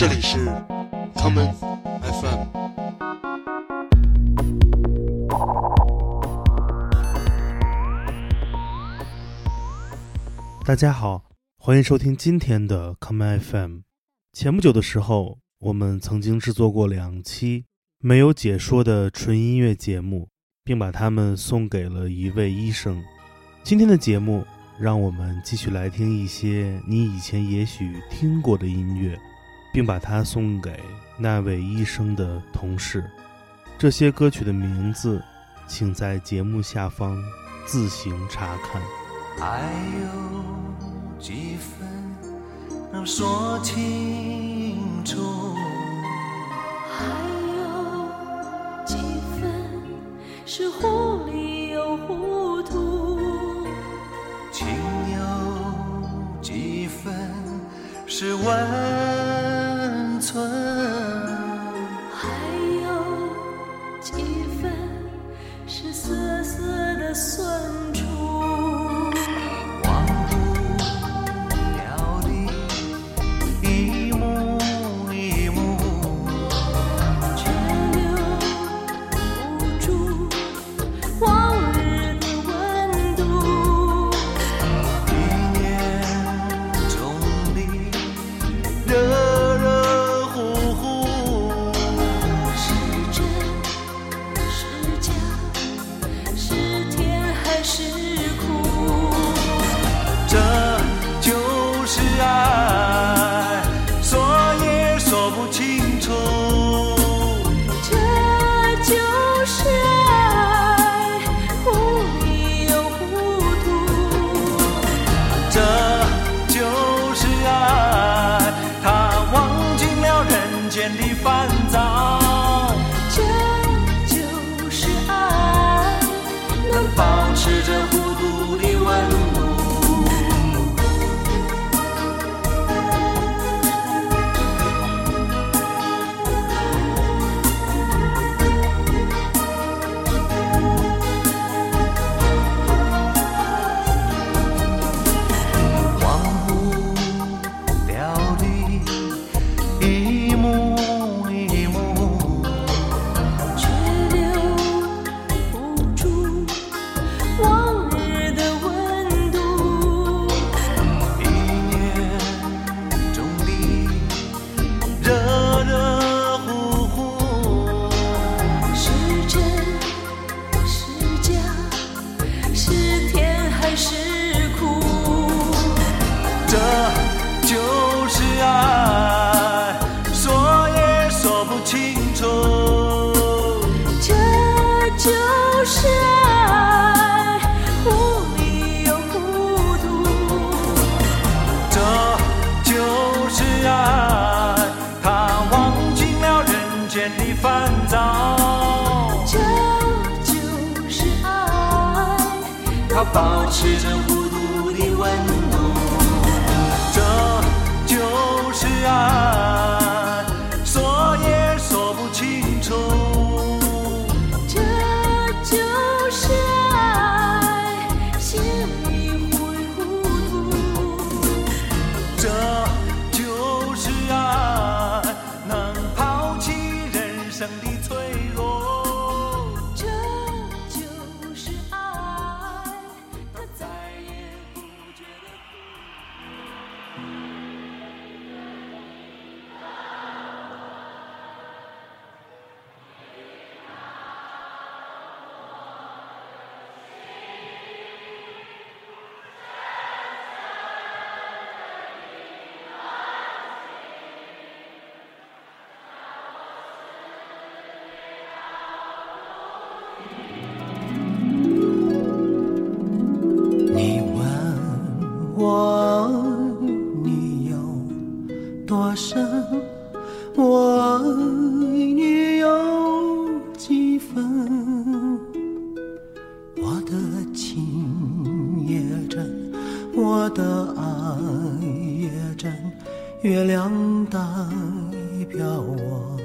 这里是 common FM。大家好，欢迎收听今天的 common FM。前不久的时候，我们曾经制作过两期没有解说的纯音乐节目，并把它们送给了一位医生。今天的节目，让我们继续来听一些你以前也许听过的音乐，并把它送给那位医生的同事。这些歌曲的名字，请在节目下方自行查看。还有几分能说清楚？还有几分是糊里又糊涂，情有几分是温存？月亮代表我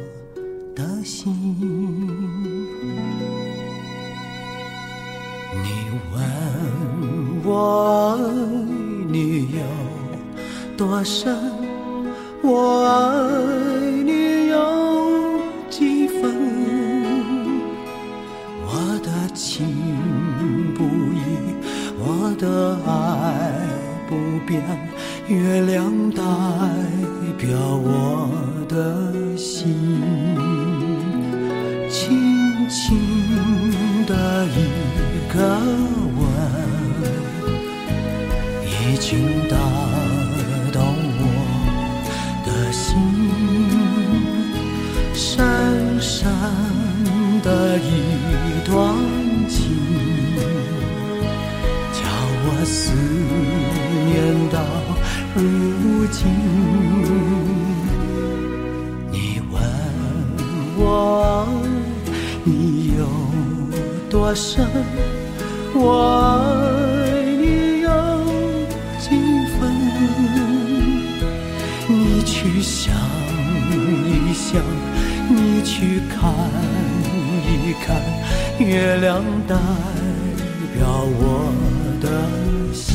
的心。你问我爱你有多深，我爱你有几分？我的情不移，我的爱不变，月亮代表我的心，轻轻多深，我爱你有几分？你去想一想，你去看一看，月亮代表我的心。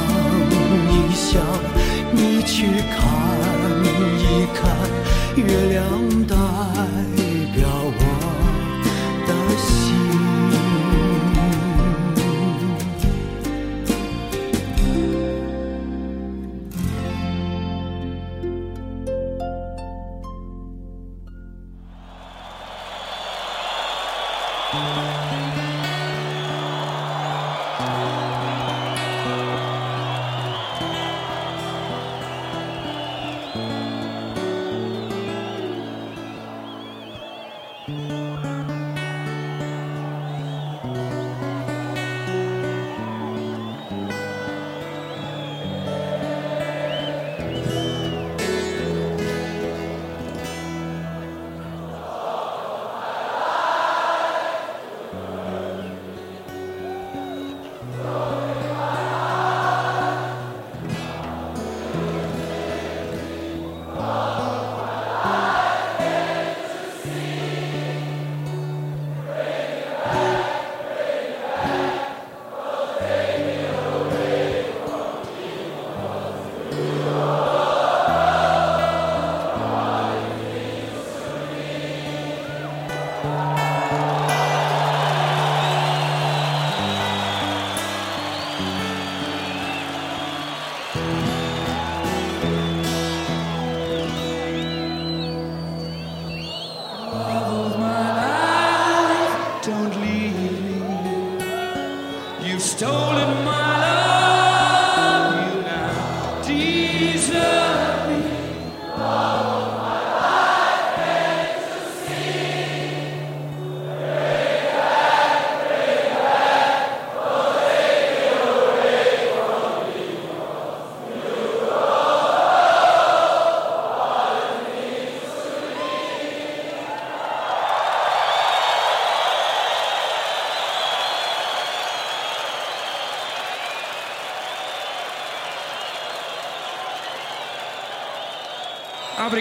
想，你去看一看，月亮的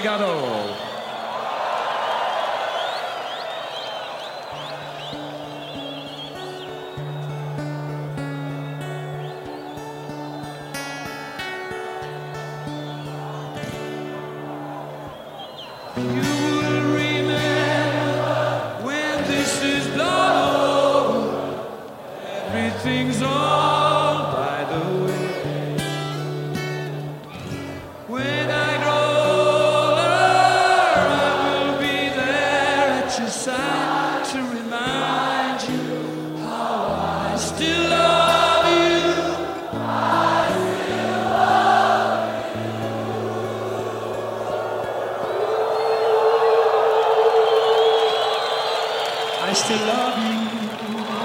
Obrigado. I still love you.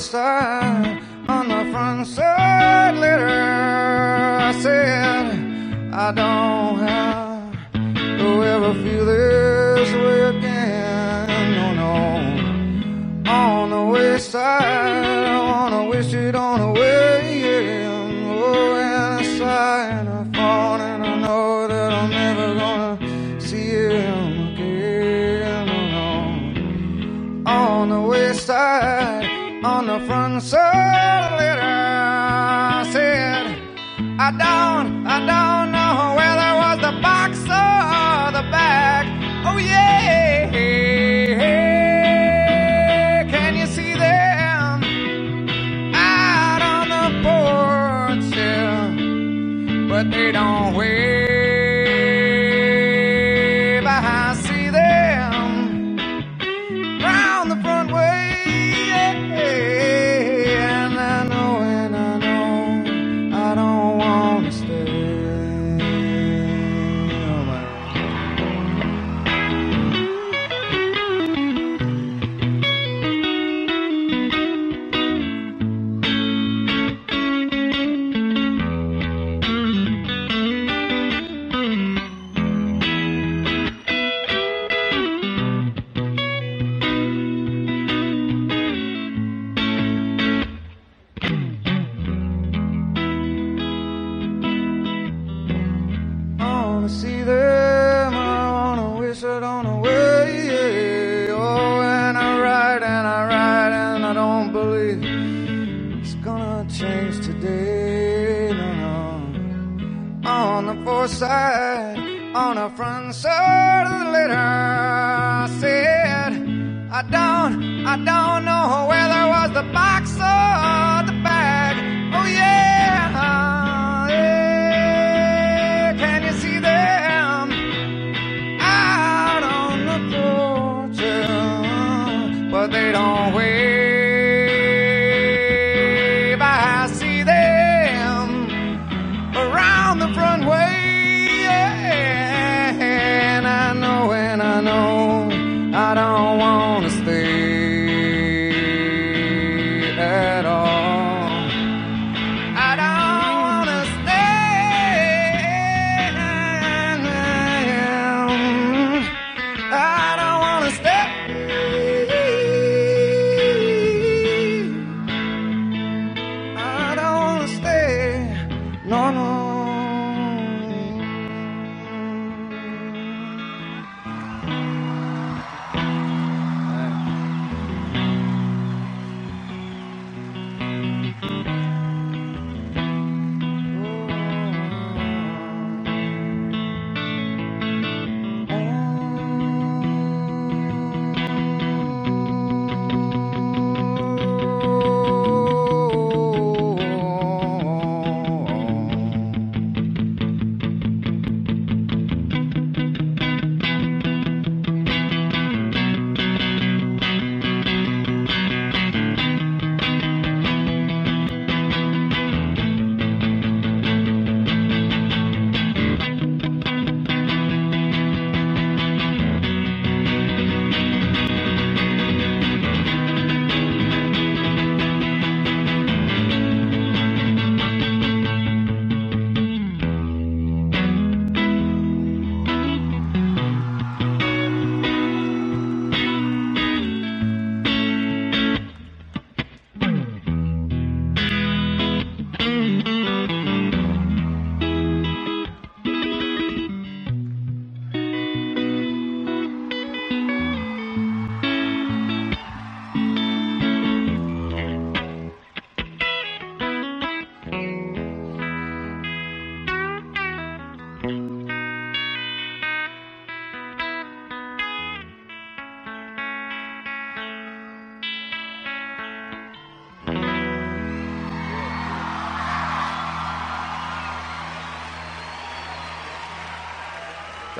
side on the front side letter. I said, I don't have to ever feel this way again. No, no. On the wayside, I wanna wish it on on the front so later I said I don't, I don't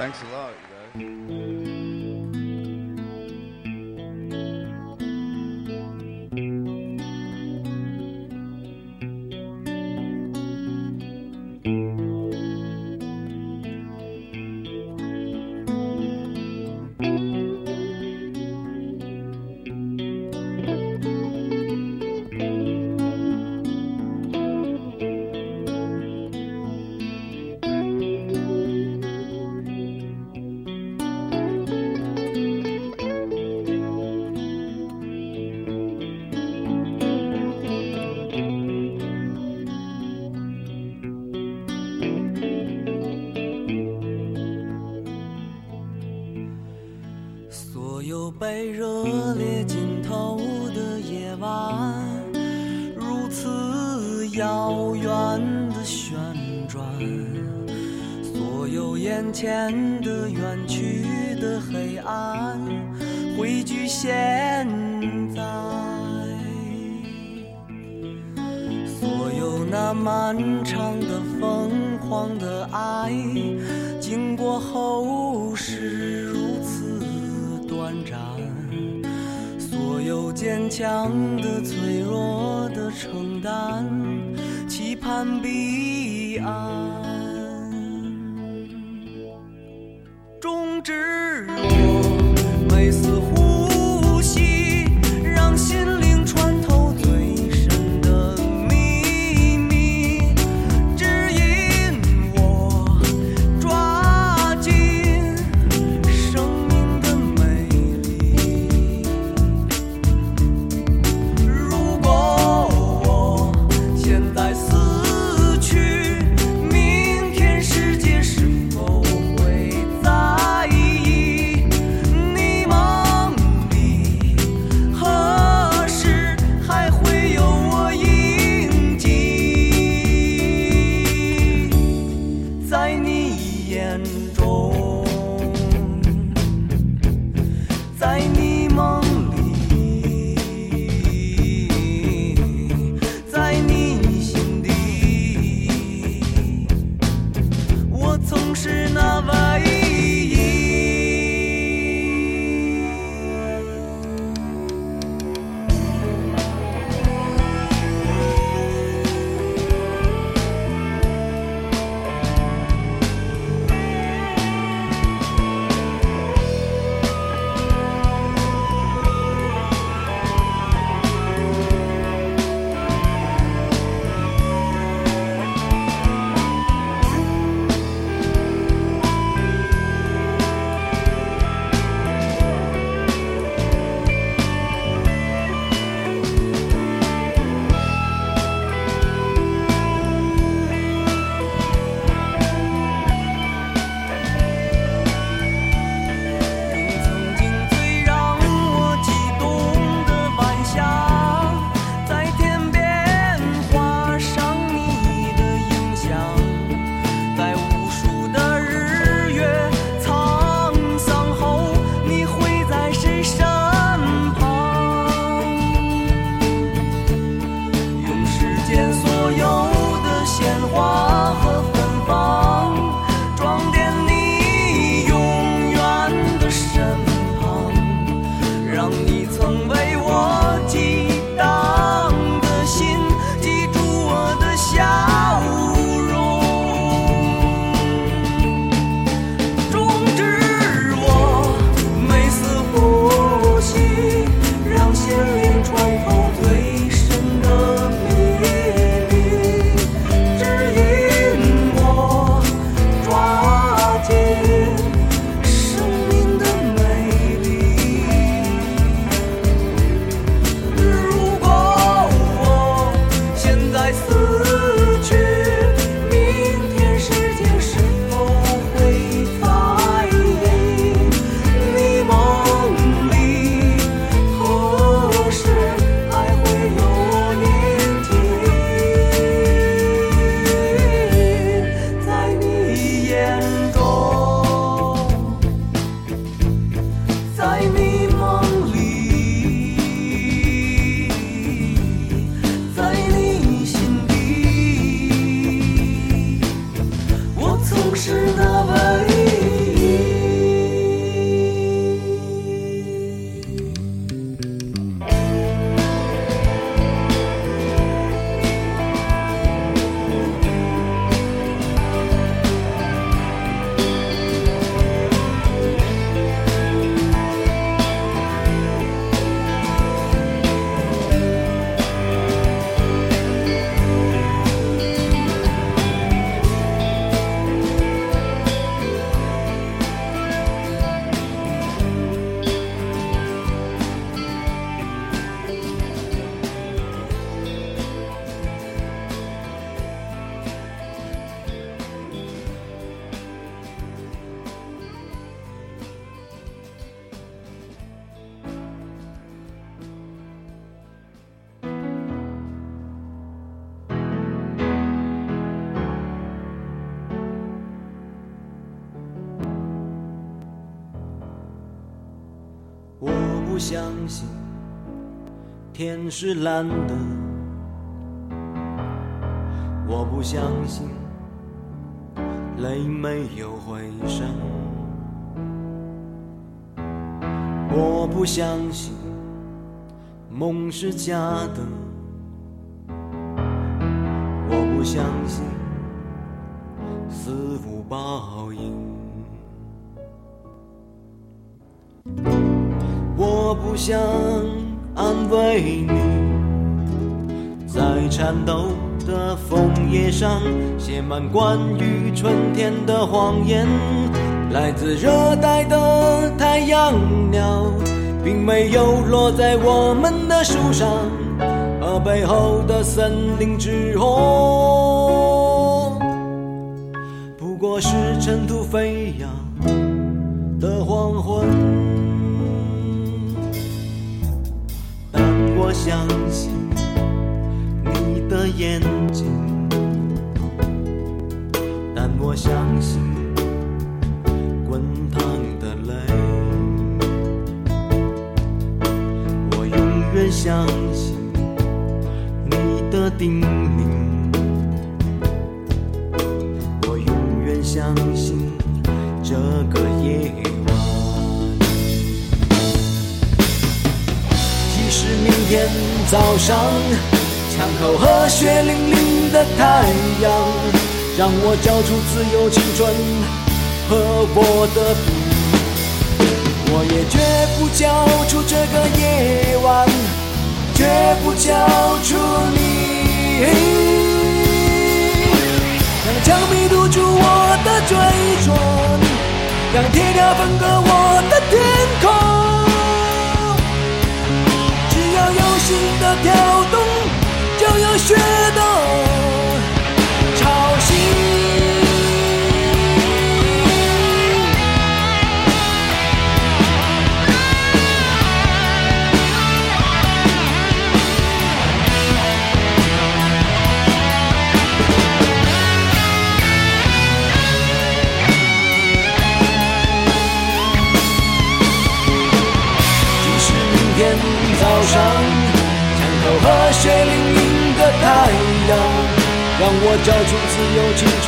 Thanks a lot. 坚强的、脆弱的承担，期盼彼岸。终止。是蓝的，我不相信泪没有回声，我不相信梦是假的，我不相信死无报应。我不想安慰你，在颤抖的枫叶上写满关于春天的谎言。来自热带的太阳鸟，并没有落在我们的树上，而背后的森林之火，不过是尘土飞扬的黄昏。我相信你的眼睛，但我相信滚烫的泪，我永远相信你的叮咛，我永远相信天早上，枪口和血淋淋的太阳，让我交出自由青春和我的笔，我也绝不交出这个夜晚，绝不交出你。让枪迷堵住我的嘴唇，让铁条分割我的天空。心的跳动，就有血的潮汐。即使明天早上，和血淋淋的太阳，让我交出自由青春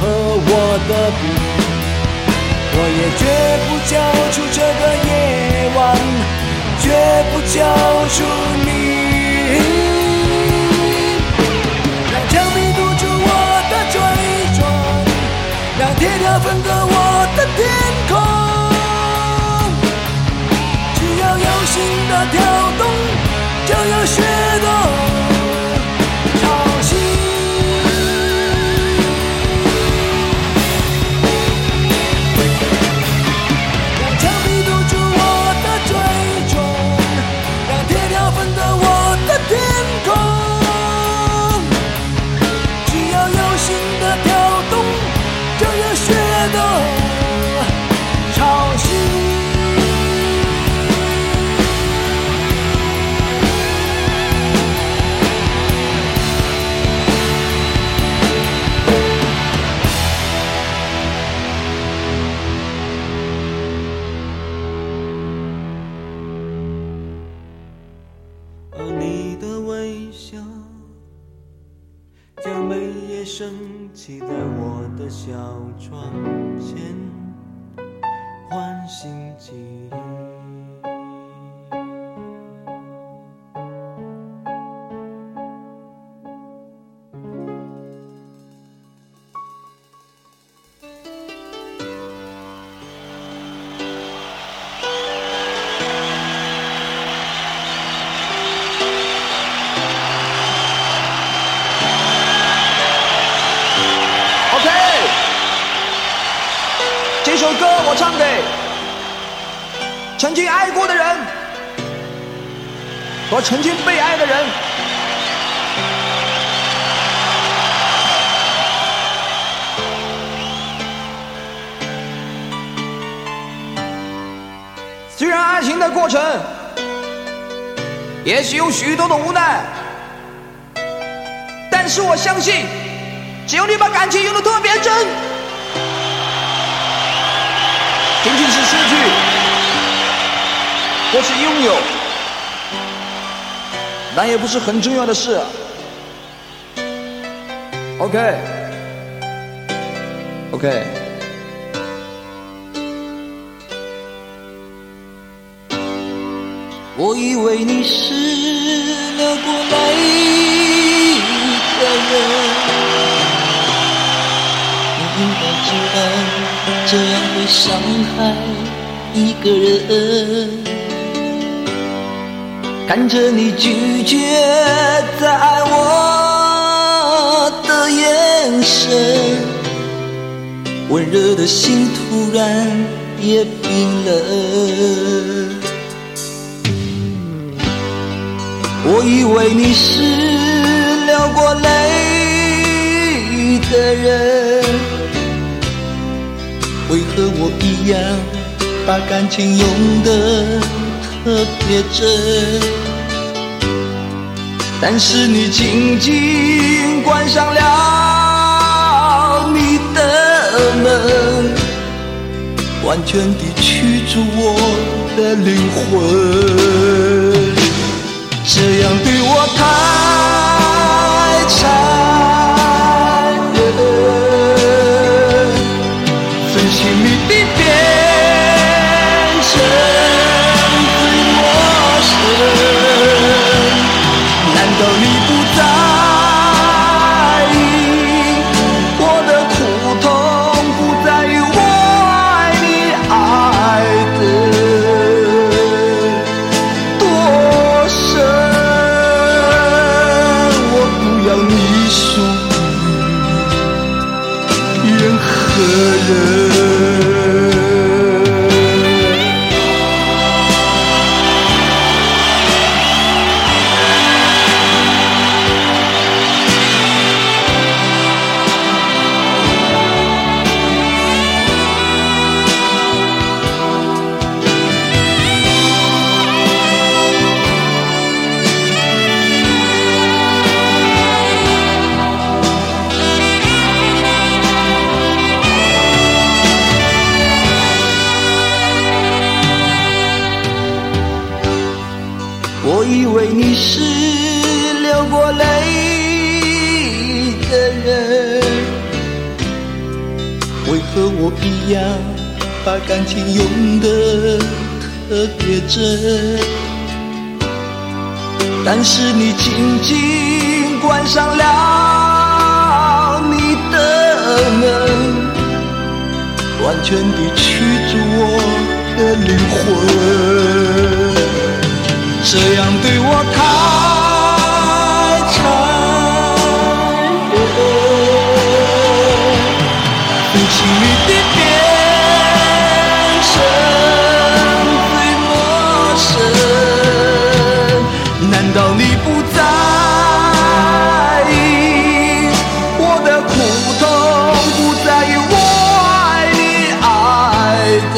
和我的笔，我也绝不交出这个夜晚，绝不交出你。让枪迷堵住我的嘴唇，让铁条分割我的天空。只要有心的跳动，就有许多升起在我的小窗前，唤醒记忆。我唱给曾经爱过的人和曾经被爱的人。虽然爱情的过程也许有许多的无奈，但是我相信。只有你把感情用的特别真，仅仅是失去，或是拥有，那也不是很重要的事。OK，OK。我以为你是流过泪的人，这样会伤害一个人。看着你拒绝再爱我的眼神，温热的心突然也冰冷。我以为你是流过泪的人，和我一样把感情用得特别真？但是你紧紧关上了你的门，完全地驱逐我的灵魂。这样对我太我以为你是流过泪的人，为何我一样把感情用得特别真？但是你紧紧关上了你的门，完全地驱逐我的灵魂。这样对我太残忍，分清你的变成最陌生。难道你不在意我的苦痛，不在于我爱你爱的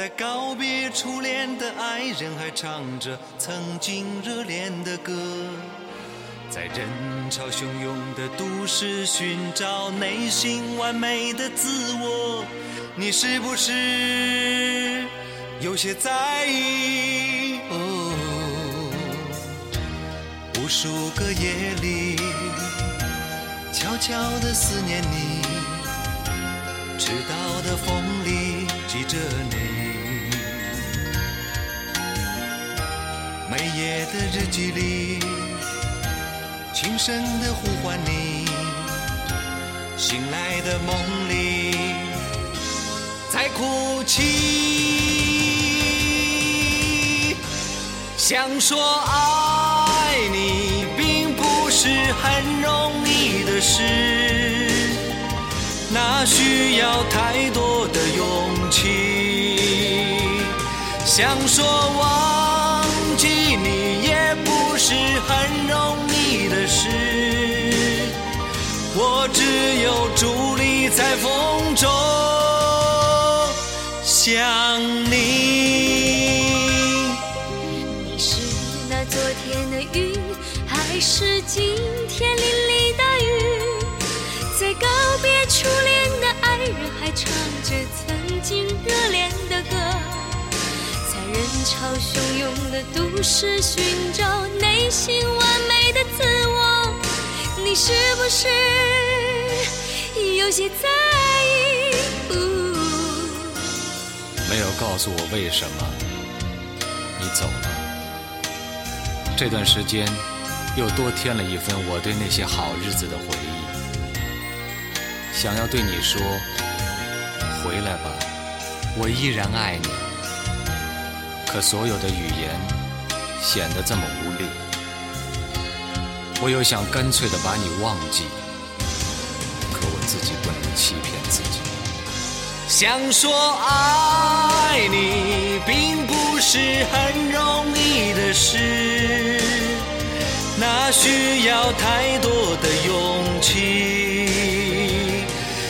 在告别初恋的爱人，还唱着曾经热恋的歌。在人潮汹涌的都市寻找内心完美的自我，你是不是有些在意？哦，无数个夜里，悄悄地思念你，迟到的风里记着你。每夜的日记里，轻声的呼唤你，醒来的梦里在哭泣。想说爱你，并不是很容易的事，那需要太多的勇气。想说忘记你，也不是很容易的事。我只有伫立在风中想你。你是那昨天的云，还是今天淋漓的雨？在告别初恋的爱人，还唱着曾经热恋。汹涌的都市寻找内心完美的自我，你是不是有些在意？呜没有告诉我为什么你走了。这段时间又多添了一份我对那些好日子的回忆。想要对你说，回来吧，我依然爱你。可所有的语言显得这么无力。我又想干脆的把你忘记，可我自己不能欺骗自己。想说爱你，并不是很容易的事，那需要太多的勇气。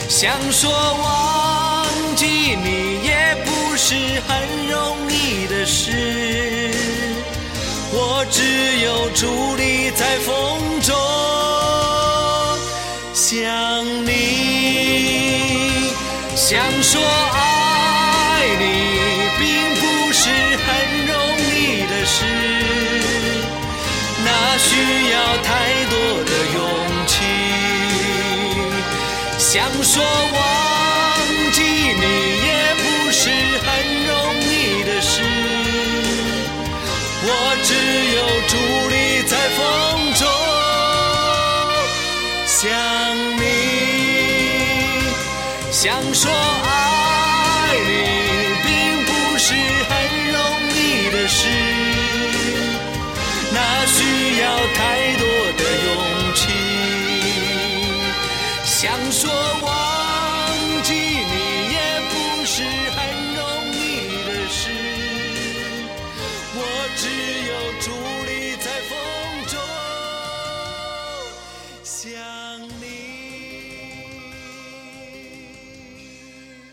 想说忘记你，也不是很容的事，我只有伫立在风中想你。想说爱你，并不是很容易的事，那需要太多的勇气。想说忘想说